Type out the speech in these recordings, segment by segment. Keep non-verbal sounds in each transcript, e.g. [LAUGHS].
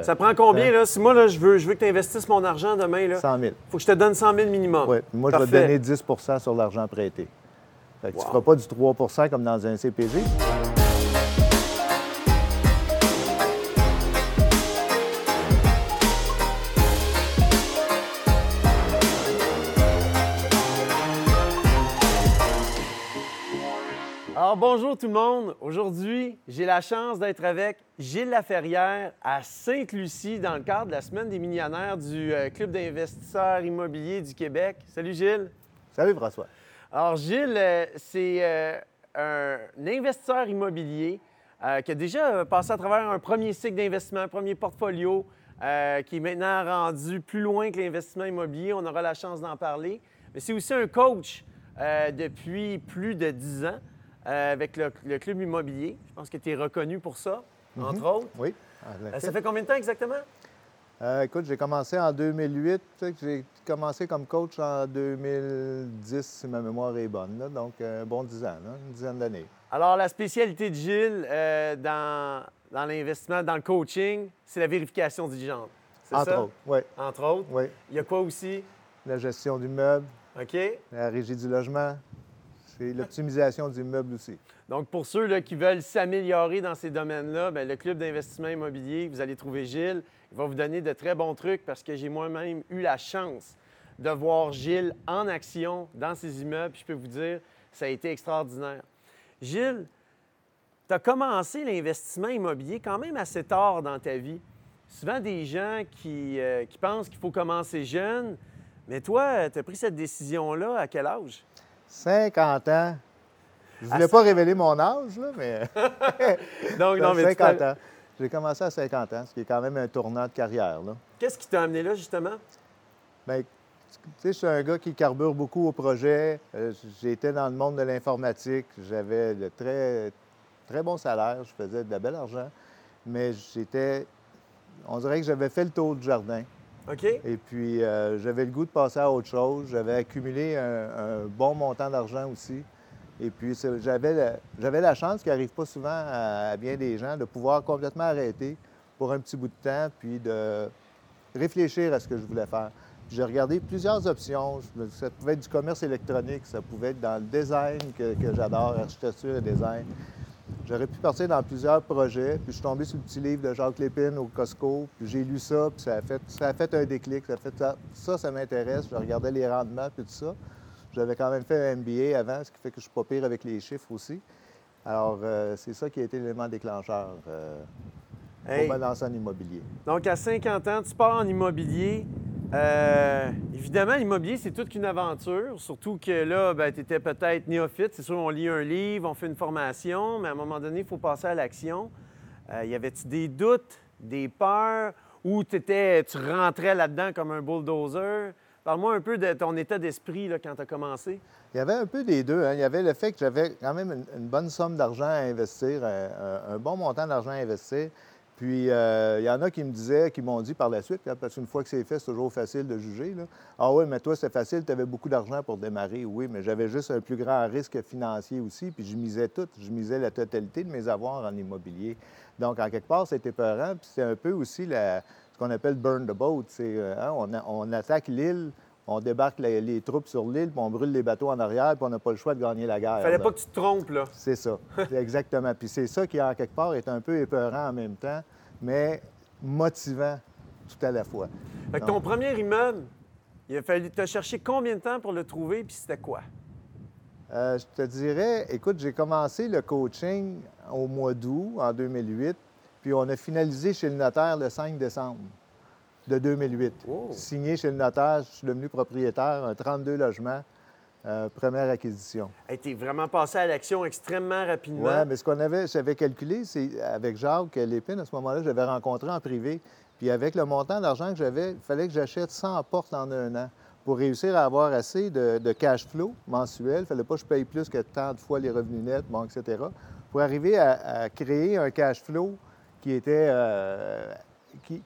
Ça prend combien, là? Si moi, là, je veux, je veux que tu investisses mon argent demain, là, 100 000. faut que je te donne 100 000 minimum. Oui. Moi, je vais te donner 10% sur l'argent prêté. Fait que Wow. Tu ne feras pas du 3% comme dans un CPG. Alors, bonjour tout le monde. Aujourd'hui, j'ai la chance d'être avec Gilles Laferrière à Sainte-Lucie dans le cadre de la Semaine des millionnaires du euh, Club d'investisseurs immobiliers du Québec. Salut Gilles. Salut, François. Alors, Gilles, euh, c'est euh, un investisseur immobilier qui a déjà passé à travers un premier cycle d'investissement, un premier portfolio, qui est maintenant rendu plus loin que l'investissement immobilier. On aura la chance d'en parler. Mais c'est aussi un coach depuis plus de 10 ans euh, avec le, le club immobilier. Je pense que tu es reconnu pour ça, entre autres. Oui. en Euh, ça fait combien de temps exactement? Euh, écoute, j'ai commencé en 2008. tu sais que J'ai commencé comme coach en 2010, si ma mémoire est bonne. là. donc, un bon 10 ans, là, une dizaine d'années. Alors, la spécialité de Gilles euh, dans, dans l'investissement, dans le coaching, c'est la vérification diligente. C'est Entre ça? autres, oui. Entre autres? oui. Il y a quoi aussi? La gestion du meuble, OK? la régie du logement, c'est l'optimisation du meuble aussi. Donc, pour ceux là, qui veulent s'améliorer dans ces domaines-là, bien, le club d'investissement immobilier, vous allez trouver Gilles. Il va vous donner de très bons trucs parce que j'ai moi-même eu la chance de voir Gilles en action dans ces immeubles. Je peux vous dire, ça a été extraordinaire. Gilles, tu as commencé l'investissement immobilier quand même assez tard dans ta vie. Souvent des gens qui, euh, qui pensent qu'il faut commencer jeune, mais toi, tu as pris cette décision-là à quel âge? 50 ans. Je Ah, voulais pas révéler mon âge, là, mais [LAUGHS] Donc, non, mais tu 50 fais- ans. J'ai commencé à 50 ans, ce qui est quand même un tournant de carrière. Là. Qu'est-ce qui t'a amené là, justement? Bien, tu sais, je suis un gars qui carbure beaucoup au projet. Euh, J'étais dans le monde de l'informatique. J'avais de très, très bons salaires. Je faisais de la belle argent. Mais j'étais... On dirait que j'avais fait le tour du jardin. Et puis, euh, j'avais le goût de passer à autre chose. J'avais accumulé un, bon montant d'argent aussi. Et puis, j'avais la, la chance, qui n'arrive pas souvent à, bien des gens, de pouvoir complètement arrêter pour un petit bout de temps, puis de réfléchir à ce que je voulais faire. J'ai regardé plusieurs options. Ça pouvait être du commerce électronique, ça pouvait être dans le design que, que j'adore, architecture et design. J'aurais pu partir dans plusieurs projets, puis je suis tombé sur le petit livre de Jacques Lépine au Costco, puis j'ai lu ça, puis ça a fait, ça a fait un déclic. Ça, a fait ça, ça, ça m'intéresse. Je regardais les rendements, puis tout ça. J'avais quand même fait un MBA avant, ce qui fait que je suis pas pire avec les chiffres aussi. Alors, euh, c'est ça qui a été l'élément déclencheur euh, Hey. pour me lancer en immobilier. Donc, à 50 ans, tu pars en immobilier. Euh, évidemment, l'immobilier, c'est toute qu'une aventure, surtout que là, tu étais peut-être néophyte. C'est sûr, on lit un livre, on fait une formation, mais à un moment donné, il faut passer à l'action. Euh, y avait-tu des doutes, des peurs, ou tu rentrais là-dedans comme un bulldozer? Parle-moi un peu de ton état d'esprit quand tu as commencé. Il y avait un peu des deux. hein. Il y avait le fait que j'avais quand même une, une bonne somme d'argent à investir, un bon montant d'argent à investir. Puis, euh, il y en a qui me disaient, qui m'ont dit par la suite, hein, parce qu'une fois que c'est fait, c'est toujours facile de juger. Ah oui, mais toi, c'est facile, tu avais beaucoup d'argent pour démarrer. Oui, mais j'avais juste un plus grand risque financier aussi, puis je misais tout. Je misais la totalité de mes avoirs en immobilier. Donc, en quelque part, c'était peurant. Puis, c'est un peu aussi ce qu'on appelle burn the boat. Euh, hein, on attaque l'île, on débarque les, les troupes sur l'île, puis on brûle les bateaux en arrière, puis on n'a pas le choix de gagner la guerre. Fallait là. pas que tu te trompes, là. C'est ça, [LAUGHS] exactement. Puis c'est ça qui, en quelque part, est un peu épeurant en même temps, mais motivant tout à la fois. Fait que ton premier immeuble, il a fallu te chercher combien de temps pour le trouver, puis c'était quoi? Euh, je te dirais, écoute, j'ai commencé le coaching au mois d'août en 2008, puis on a finalisé chez le notaire le 5 décembre de 2008. Oh. Signé chez le notaire, je suis devenu propriétaire, un 32 logements, euh, première acquisition. Hey, t'es vraiment passé à l'action extrêmement rapidement. Oui, mais ce qu'on avait, j'avais calculé, c'est avec Jacques Lépine, à ce moment-là, j'avais rencontré en privé. Puis avec le montant d'argent que j'avais, il fallait que j'achète 100 portes en un an. Pour réussir à avoir assez de, de cash flow mensuel, il ne fallait pas que je paye plus que tant de fois les revenus nets, bon, etc. Pour arriver à, à créer un cash flow qui était euh,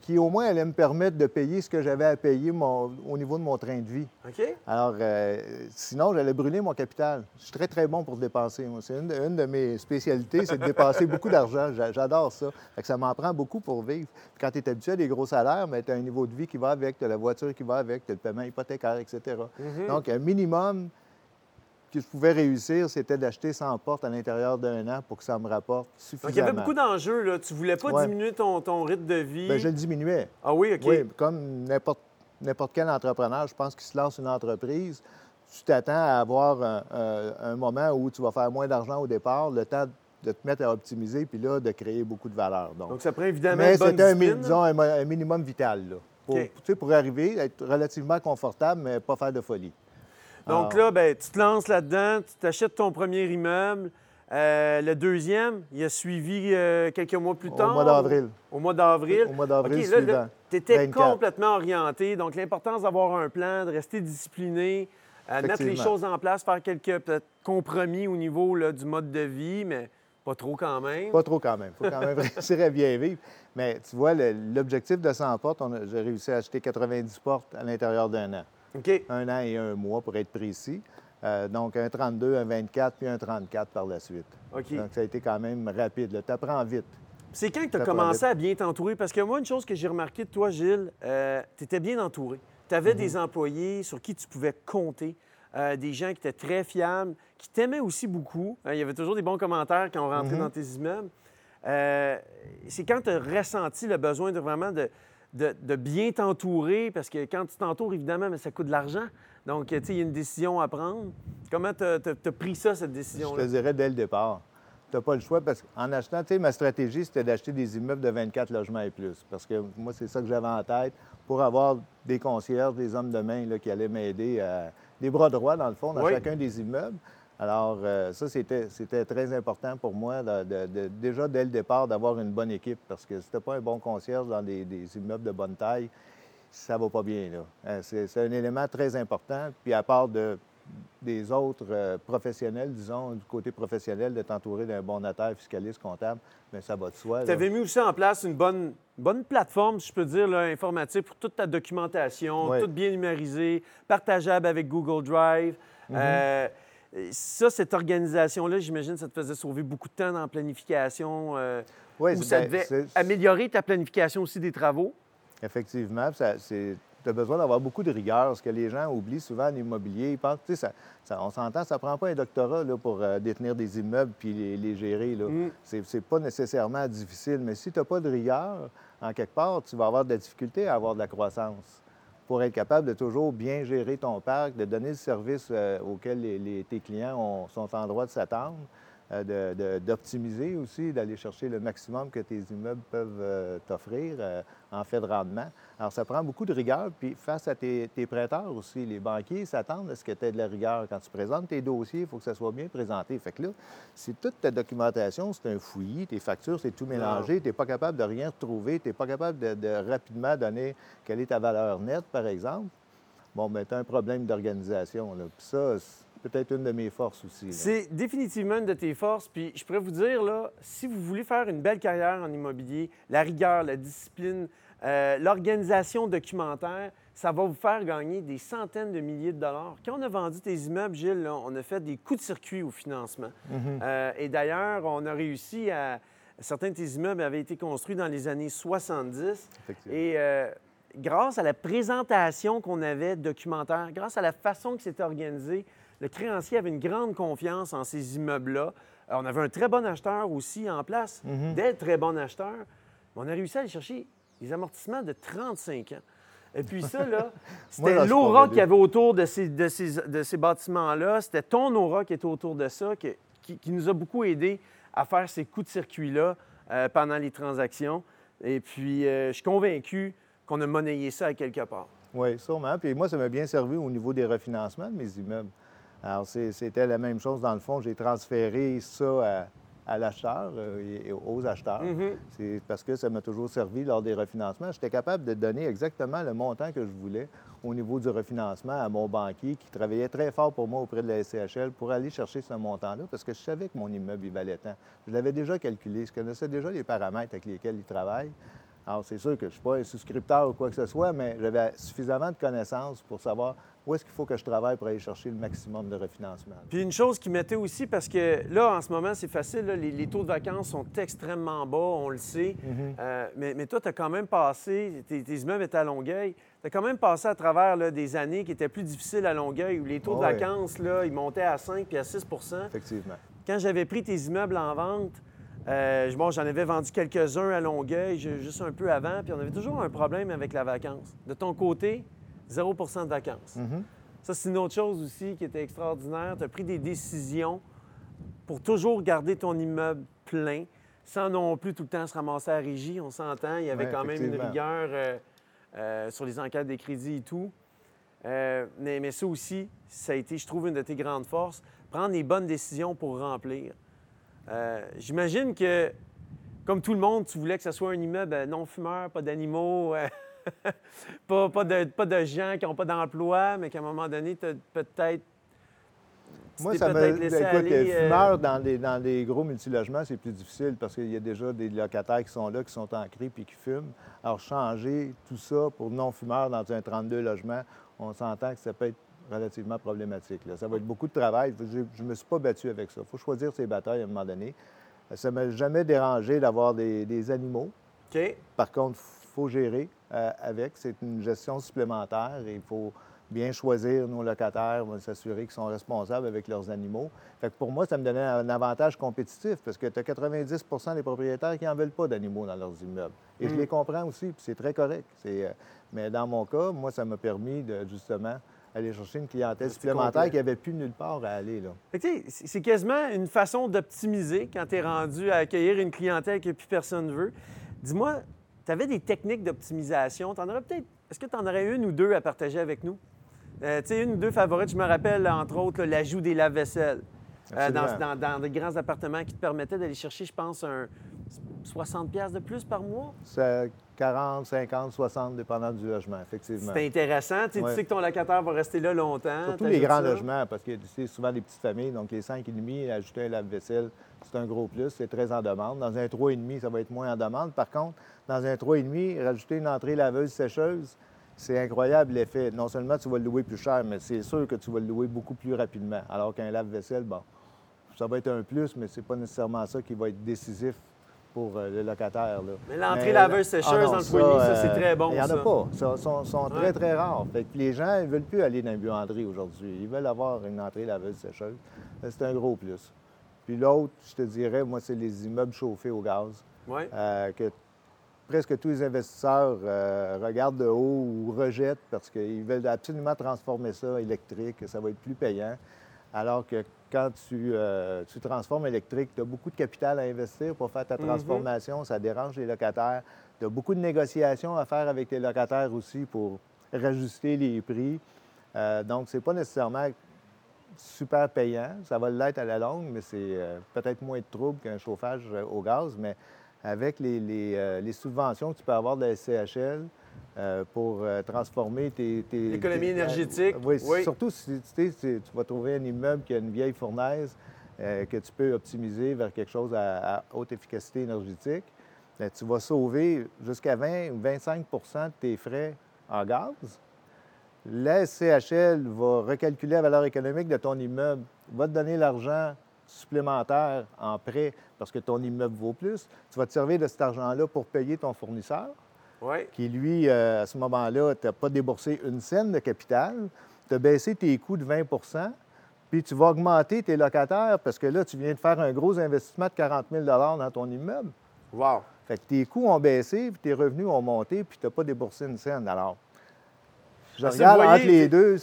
qui, au moins allait me permettre de payer ce que j'avais à payer au niveau de mon train de vie. OK. Alors, euh, sinon, j'allais brûler mon capital. Je suis très, très bon pour dépenser. C'est une, de mes spécialités, c'est de dépenser [LAUGHS] beaucoup d'argent. J'adore ça. ça m'en prend beaucoup pour vivre. quand tu es habitué à des gros salaires, tu as un niveau de vie qui va avec, tu as la voiture qui va avec, tu as le paiement hypothécaire, etc. Mm-hmm. Donc, un minimum que je pouvais réussir, c'était d'acheter 100 portes à l'intérieur d'un an pour que ça me rapporte suffisamment. Donc, il y avait beaucoup d'enjeux. Là. Tu voulais pas diminuer ton, ton, rythme de vie? Bien, je le diminuais. Ah oui, OK. Oui, comme n'importe, n'importe quel entrepreneur, je pense qu'il se lance une entreprise, tu t'attends à avoir un, moment où tu vas faire moins d'argent au départ, le temps de te mettre à optimiser, puis là, de créer beaucoup de valeur. Donc, ça prend évidemment Mais une bonne c'était un, un, minimum vital, là. Pour, pour arriver, être relativement confortable, mais pas faire de folie. Donc ah. là, ben, tu te lances là-dedans, tu t'achètes ton premier immeuble. Euh, le deuxième, il a suivi euh, quelques mois plus tard. Au mois d'avril. Au mois d'avril. Au mois d'avril suivant. Tu étais complètement orienté. Donc, l'importance d'avoir un plan, de rester discipliné, euh, mettre les choses en place, faire quelques compromis au niveau du mode de vie, mais pas trop quand même. Pas trop quand même. Il faut quand même [LAUGHS] réussir à bien vivre. Mais tu vois, l'objectif de 100 portes, j'ai réussi à acheter 90 portes à l'intérieur d'un an. Un an et un mois pour être précis. Euh, donc, un 32, un 24, puis un 34 par la suite. Donc, ça a été quand même rapide. Tu apprends vite. C'est quand que tu as commencé à bien t'entourer? Parce que moi, une chose que j'ai remarqué de toi, Gilles, euh, tu étais bien entouré. Tu avais mhm. des employés sur qui tu pouvais compter, euh, des gens qui étaient très fiables, qui t'aimaient aussi beaucoup. il y avait toujours des bons commentaires quand on rentrait mhm. dans tes immeubles. c'est quand tu as ressenti le besoin de vraiment de, de, bien t'entourer, parce que quand tu t'entoures, évidemment, mais ça coûte de l'argent. Donc, tu sais, il y a une décision à prendre. Comment tu as, pris ça, cette décision-là? Je te dirais dès le départ. Tu n'as pas le choix parce qu'en achetant, tu sais, ma stratégie, c'était d'acheter des immeubles de 24 logements et plus. Parce que moi, c'est ça que j'avais en tête pour avoir des concierges, des hommes de main là, qui allaient m'aider, à... des bras droits, dans le fond, dans chacun des immeubles. Alors, euh, ça, c'était très important pour moi, déjà dès le départ, d'avoir une bonne équipe, parce que si tu pas un bon concierge dans des, immeubles de bonne taille, ça va pas bien. Hein, c'est un élément très important. Puis à part de, des autres euh, professionnels, disons, du côté professionnel, de t'entourer d'un bon notaire, fiscaliste, comptable, mais ça va de soi. Tu avais mis aussi en place une bonne, bonne plateforme, si je peux dire, informatique pour toute ta documentation, toute bien numérisée, partageable avec Google Drive. Euh, ça, cette organisation-là, j'imagine, ça te faisait sauver beaucoup de temps dans la planification. Euh, oui, ou ça devait améliorer ta planification aussi des travaux? Effectivement. tu as besoin d'avoir beaucoup de rigueur. Ce que les gens oublient souvent en immobilier, ils pensent, tu sais, ça, on s'entend, ça prend pas un doctorat là, pour euh, détenir des immeubles puis les, gérer. Là. Mm. C'est pas nécessairement difficile. Mais si tu n'as pas de rigueur, en quelque part, tu vas avoir de la difficulté à avoir de la croissance pour être capable de toujours bien gérer ton parc, de donner le service euh, auquel tes clients sont en droit de s'attendre. Euh, d'optimiser aussi, d'aller chercher le maximum que tes immeubles peuvent euh, t'offrir euh, en fait de rendement. Alors, ça prend beaucoup de rigueur. Puis, face à tes, prêteurs aussi, les banquiers s'attendent à ce que tu aies de la rigueur. Quand tu présentes tes dossiers, il faut que ça soit bien présenté. Fait que là, si toute ta documentation, c'est un fouillis, tes factures, c'est tout mélangé, tu n'es pas capable de rien retrouver, tu n'es pas capable de, rapidement donner quelle est ta valeur nette, par exemple, bon, bien, tu as un problème d'organisation. Puis ça, peut-être une de mes forces aussi. C'est définitivement une de tes forces. Puis je pourrais vous dire, là, si vous voulez faire une belle carrière en immobilier, la rigueur, la discipline, euh, l'organisation documentaire, ça va vous faire gagner des centaines de milliers de dollars. Quand on a vendu tes immeubles, Gilles, on a fait des coups de circuit au financement. Mhm. Euh, et d'ailleurs, on a réussi à... Certains de tes immeubles avaient été construits dans les années 70. Et euh, grâce à la présentation qu'on avait documentaire, grâce à la façon que c'était organisé, le créancier avait une grande confiance en ces immeubles-là. Euh, on avait un très bon acheteur aussi en place, mhm. des très bons acheteurs. On a réussi à aller chercher des amortissements de 35 ans. Et puis ça, là, [LAUGHS] c'était l'aura qu'il y avait autour de ces, de ces, bâtiments-là. C'était ton aura qui était autour de ça, qui, nous a beaucoup aidé à faire ces coups de circuit-là euh, pendant les transactions. Et puis, euh, je suis convaincu qu'on a monnayé ça à quelque part. Oui, sûrement. Puis moi, ça m'a bien servi au niveau des refinancements de mes immeubles. Alors, c'était la même chose dans le fond. J'ai transféré ça à, l'acheteur euh, et aux acheteurs. Mm-hmm. C'est parce que ça m'a toujours servi lors des refinancements. J'étais capable de donner exactement le montant que je voulais au niveau du refinancement à mon banquier qui travaillait très fort pour moi auprès de la SCHL pour aller chercher ce montant-là parce que je savais que mon immeuble il valait tant. Je l'avais déjà calculé, je connaissais déjà les paramètres avec lesquels il travaille. Alors, c'est sûr que je ne suis pas un souscripteur ou quoi que ce soit, mais j'avais suffisamment de connaissances pour savoir où est-ce qu'il faut que je travaille pour aller chercher le maximum de refinancement. Puis une chose qui m'était aussi, parce que là, en ce moment, c'est facile, les, taux de vacances sont extrêmement bas, on le sait. Mm-hmm. Euh, mais, toi, tu as quand même passé, tes, immeubles étaient à Longueuil, tu as quand même passé à travers des années qui étaient plus difficiles à Longueuil, où les taux de vacances, là, ils montaient à 5 puis à 6% Effectivement. Quand j'avais pris tes immeubles en vente, euh, bon, j'en avais vendu quelques-uns à Longueuil, juste un peu avant, puis on avait toujours un problème avec la vacance. De ton côté, 0% de vacances. Mm-hmm. Ça, c'est une autre chose aussi qui était extraordinaire. Tu as pris des décisions pour toujours garder ton immeuble plein, sans non plus tout le temps se ramasser à régie. On s'entend, il y avait quand même une rigueur euh, euh, sur les enquêtes des crédits et tout. mais, mais ça aussi, ça a été, je trouve, une de tes grandes forces. Prendre les bonnes décisions pour remplir. Euh, j'imagine que, comme tout le monde, tu voulais que ce soit un immeuble non-fumeur, pas d'animaux, euh, [LAUGHS] pas, de, pas, de, gens qui n'ont pas d'emploi, mais qu'à un moment donné, tu peut-être. Moi, ça me. Écoute, aller, euh, fumeur dans les, dans les gros multilogements, c'est plus difficile parce qu'il y a déjà des locataires qui sont là, qui sont ancrés puis qui fument. Alors, changer tout ça pour non-fumeur dans un 32 logements, on s'entend que ça peut être relativement problématique. Ça va être beaucoup de travail. Je ne me suis pas battu avec ça. Il faut choisir ses batailles à un moment donné. Ça ne m'a jamais dérangé d'avoir des, animaux. Par contre, il faut gérer euh, avec. C'est une gestion supplémentaire et il faut bien choisir nos locataires, s'assurer qu'ils sont responsables avec leurs animaux. Fait que pour moi, ça me donnait un avantage compétitif parce que tu as 90% des propriétaires qui n'en veulent pas d'animaux dans leurs immeubles. Et je hmm. les comprends aussi, puis c'est très correct. Euh, mais dans mon cas, moi, ça m'a permis de justement aller chercher une clientèle supplémentaire qui n'avait plus nulle part à aller. C'est quasiment une façon d'optimiser quand tu es rendu à accueillir une clientèle que plus personne ne veut. Dis-moi, tu avais des techniques d'optimisation? peut-être. Est-ce que tu en aurais une ou deux à partager avec nous? Euh, tu sais, une ou deux favorites, je me rappelle, entre autres, l'ajout des lave-vaisselles. Euh, dans, dans, des grands appartements qui te permettaient d'aller chercher, je pense, un 60$ de plus par mois? 40, 50, 60, dépendant du logement, effectivement. C'est intéressant. Tu sais que ton locataire va rester là longtemps. Surtout les grands logements, parce que c'est souvent des petites familles. Donc, les 5,5, ajouter un lave-vaisselle, c'est un gros plus. C'est très en demande. Dans un 3,5, ça va être moins en demande. Par contre, dans un 3,5, rajouter une entrée laveuse-sécheuse, c'est incroyable l'effet. Non seulement tu vas le louer plus cher, mais c'est sûr que tu vas le louer beaucoup plus rapidement. Alors qu'un lave-vaisselle, bon, ça va être un plus, mais c'est pas nécessairement ça qui va être décisif pour euh, le locataire. Mais l'entrée laveuse-sécheuse ah dans le foyer, ça, c'est très bon. Il n'y en a pas. Ils sont, sont très, très rares. Fait que les gens ne veulent plus aller dans une buanderie aujourd'hui. Ils veulent avoir une entrée laveuse-sécheuse. C'est un gros plus. Puis l'autre, je te dirais, moi, c'est les immeubles chauffés au gaz. Euh, que presque tous les investisseurs euh, regardent de haut ou rejettent parce qu'ils veulent absolument transformer ça électrique, ça va être plus payant. Alors que quand euh, tu, transformes électrique, tu as beaucoup de capital à investir pour faire ta mhm. transformation. Ça dérange les locataires. Tu as beaucoup de négociations à faire avec les locataires aussi pour rajuster les prix. Euh, donc, ce n'est pas nécessairement super payant. Ça va l'être à la longue, mais c'est euh, peut-être moins de trouble qu'un chauffage au gaz. Mais avec les, les, subventions que tu peux avoir de la SCHL, euh, pour euh, transformer tes... L'économie énergétique. oui, surtout si tu vas trouver un immeuble qui a une vieille fournaise euh, que tu peux optimiser vers quelque chose à, haute efficacité énergétique. Ben, tu vas sauver jusqu'à 20 ou 25% de tes frais en gaz. La SCHL va recalculer la valeur économique de ton immeuble, va te donner l'argent supplémentaire en prêt parce que ton immeuble vaut plus. Tu vas te servir de cet argent-là pour payer ton fournisseur qui, lui, euh, à ce moment-là, tu pas déboursé une scène de capital, tu as baissé tes coûts de 20% puis tu vas augmenter tes locataires parce que là, tu viens de faire un gros investissement de 40 000 dans ton immeuble. Wow! Fait que tes coûts ont baissé, puis tes revenus ont monté, puis tu n'as pas déboursé une scène. Alors, je regarde entre les deux.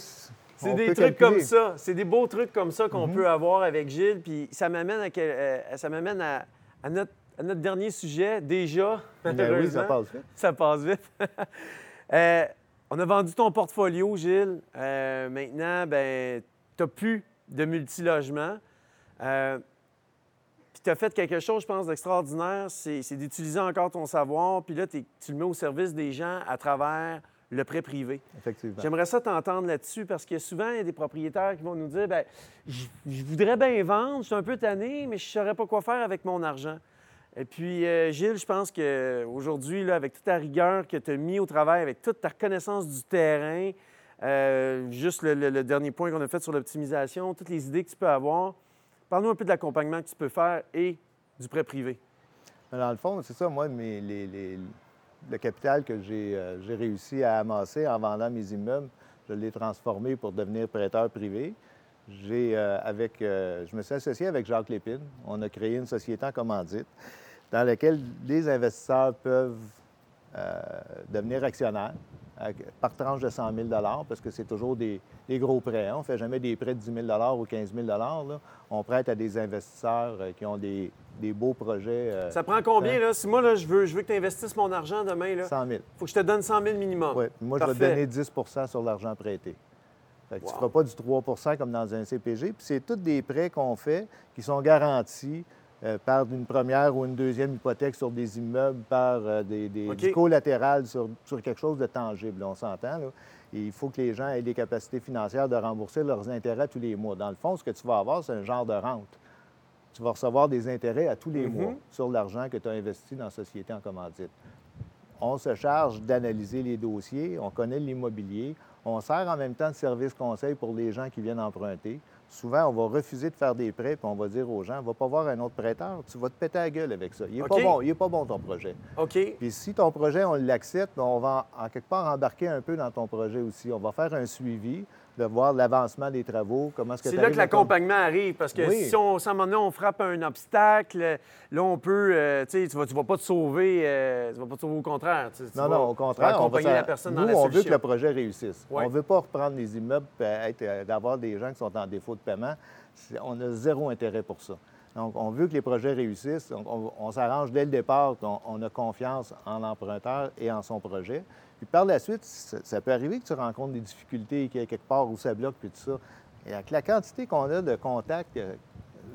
C'est des trucs comme ça. C'est des beaux trucs comme ça qu'on mhm. peut avoir avec Gilles. Puis ça m'amène à, euh, ça m'amène à, notre notre dernier sujet, déjà. Ben oui, ça passe vite. Ça passe vite. [LAUGHS] Euh, on a vendu ton portfolio, Gilles. Euh, maintenant, ben, tu n'as plus de multilogement. Euh, puis tu as fait quelque chose, je pense, d'extraordinaire, c'est d'utiliser encore ton savoir, puis là, tu le mets au service des gens à travers le prêt privé. Effectivement. J'aimerais ça t'entendre là-dessus parce que souvent, il y a des propriétaires qui vont nous dire, ben, je voudrais bien vendre, je suis un peu tanné, mais je ne saurais pas quoi faire avec mon argent. Et puis, euh, Gilles, je pense qu'aujourd'hui, avec toute ta rigueur que tu as mis au travail, avec toute ta reconnaissance du terrain, euh, juste le, dernier point qu'on a fait sur l'optimisation, toutes les idées que tu peux avoir, parle-nous un peu de l'accompagnement que tu peux faire et du prêt privé. Dans le fond, c'est ça, moi, le capital que euh, j'ai réussi à amasser en vendant mes immeubles, je l'ai transformé pour devenir prêteur privé. J'ai, avec, je me suis associé avec Jacques Lépine. On a créé une société en commandite dans lequel les investisseurs peuvent euh, devenir actionnaires par tranche de 100 000 parce que c'est toujours des, gros prêts. Hein. On ne fait jamais des prêts de 10 000 ou 15 000 On prête à des investisseurs euh, qui ont des, beaux projets. Euh, ça prend combien? Hein? Là? Si moi, là, je, veux, je veux que tu investisses mon argent demain, là, 100 000 faut que je te donne 100 000 minimum. Oui. Moi, je vais te donner 10% sur l'argent prêté. Tu ne feras pas du 3% comme dans un CPG. Puis c'est tous des prêts qu'on fait qui sont garantis euh, par une première ou une deuxième hypothèque sur des immeubles, par euh, des, des collatérales sur, quelque chose de tangible. On s'entend. Il faut que les gens aient des capacités financières de rembourser leurs intérêts tous les mois. Dans le fond, ce que tu vas avoir, c'est un genre de rente. Tu vas recevoir des intérêts à tous les mhm. mois sur l'argent que tu as investi dans la société en commandite. On se charge d'analyser les dossiers, on connaît l'immobilier, on sert en même temps de service conseil pour les gens qui viennent emprunter souvent, on va refuser de faire des prêts, puis on va dire aux gens, va pas voir un autre prêteur, tu vas te péter la gueule avec ça. Il n'est pas bon, il est pas bon ton projet. OK. Puis si ton projet, on l'accepte, on va en quelque part embarquer un peu dans ton projet aussi. On va faire un suivi de voir l'avancement des travaux, comment est-ce que C'est là que l'accompagnement arrive, parce que si on, à un moment donné, on frappe un obstacle, là, on peut, euh, tu sais, tu vas, vas pas te sauver, euh, tu vas pas te sauver au contraire. non, non, au contraire. accompagner la personne dans la on veut que le projet réussisse. On ne veut pas reprendre les immeubles et d'avoir des gens qui sont en défaut de paiement. On a zéro intérêt pour ça. Donc, on veut que les projets réussissent. On, s'arrange dès le départ qu'on on a confiance en l'emprunteur et en son projet. Puis par la suite, ça, peut arriver que tu rencontres des difficultés, qu'il y ait quelque part où ça bloque, puis tout ça. Et avec la quantité qu'on a de contacts, euh,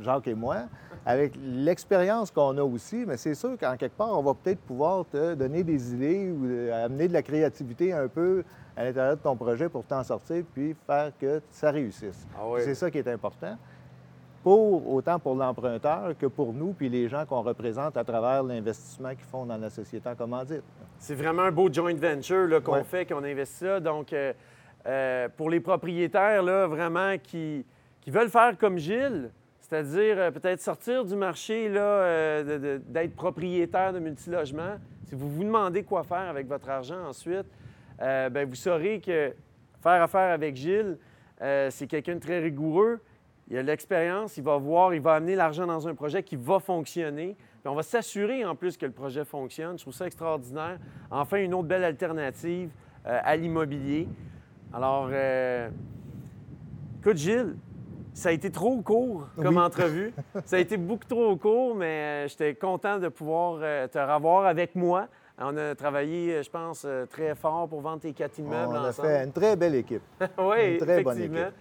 Jacques et moi, avec l'expérience qu'on a aussi, mais c'est sûr qu'en quelque part, on va peut-être pouvoir te donner des idées ou euh, amener de la créativité un peu à l'intérieur de ton projet pour t'en sortir, puis faire que ça réussisse. Ah c'est ça qui est important pour, autant pour l'emprunteur que pour nous, puis les gens qu'on représente à travers l'investissement qu'ils font dans la société en commandite. C'est vraiment un beau joint venture qu'on fait, qu'on investit là. Donc, euh, euh, pour les propriétaires, là, vraiment, qui, qui veulent faire comme Gilles, c'est-à-dire euh, peut-être sortir du marché, là, d'être propriétaire de multilogements, si vous vous demandez quoi faire avec votre argent ensuite, bien, vous saurez que faire affaire avec Gilles, c'est quelqu'un de très rigoureux, il a l'expérience, il va voir, il va amener l'argent dans un projet qui va fonctionner. Puis on va s'assurer en plus que le projet fonctionne. Je trouve ça extraordinaire. Enfin, une autre belle alternative euh, à l'immobilier. Alors, euh, écoute, Gilles, ça a été trop court comme entrevue. ça a été beaucoup trop court, mais euh, j'étais content de pouvoir te revoir avec moi. On a travaillé, je pense, très fort pour vendre tes quatre immeubles. On a fait une très belle équipe. [LAUGHS] oui, une très bonne équipe.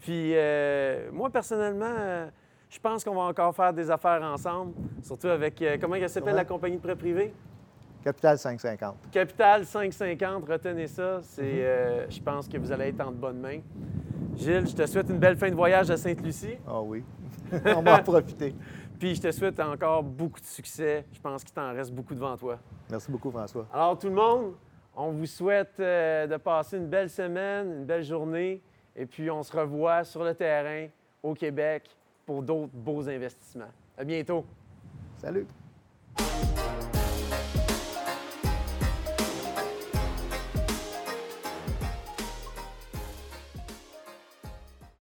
Puis euh, moi, personnellement, euh, je pense qu'on va encore faire des affaires ensemble, surtout avec, euh, comment elle s'appelle la compagnie de prêt privé? Capital 550. Capital 550, retenez ça. C'est, mhm. je pense que vous allez être en de bonnes mains. Gilles, je te souhaite une belle fin de voyage à Sainte-Lucie. Ah oui, [LAUGHS] on va en profiter. Puis je te souhaite encore beaucoup de succès. Je pense qu'il t'en reste beaucoup devant toi. Merci beaucoup, François. Alors, tout le monde, on vous souhaite de passer une belle semaine, une belle journée. Et puis, on se revoit sur le terrain au Québec pour d'autres beaux investissements. À bientôt. Salut.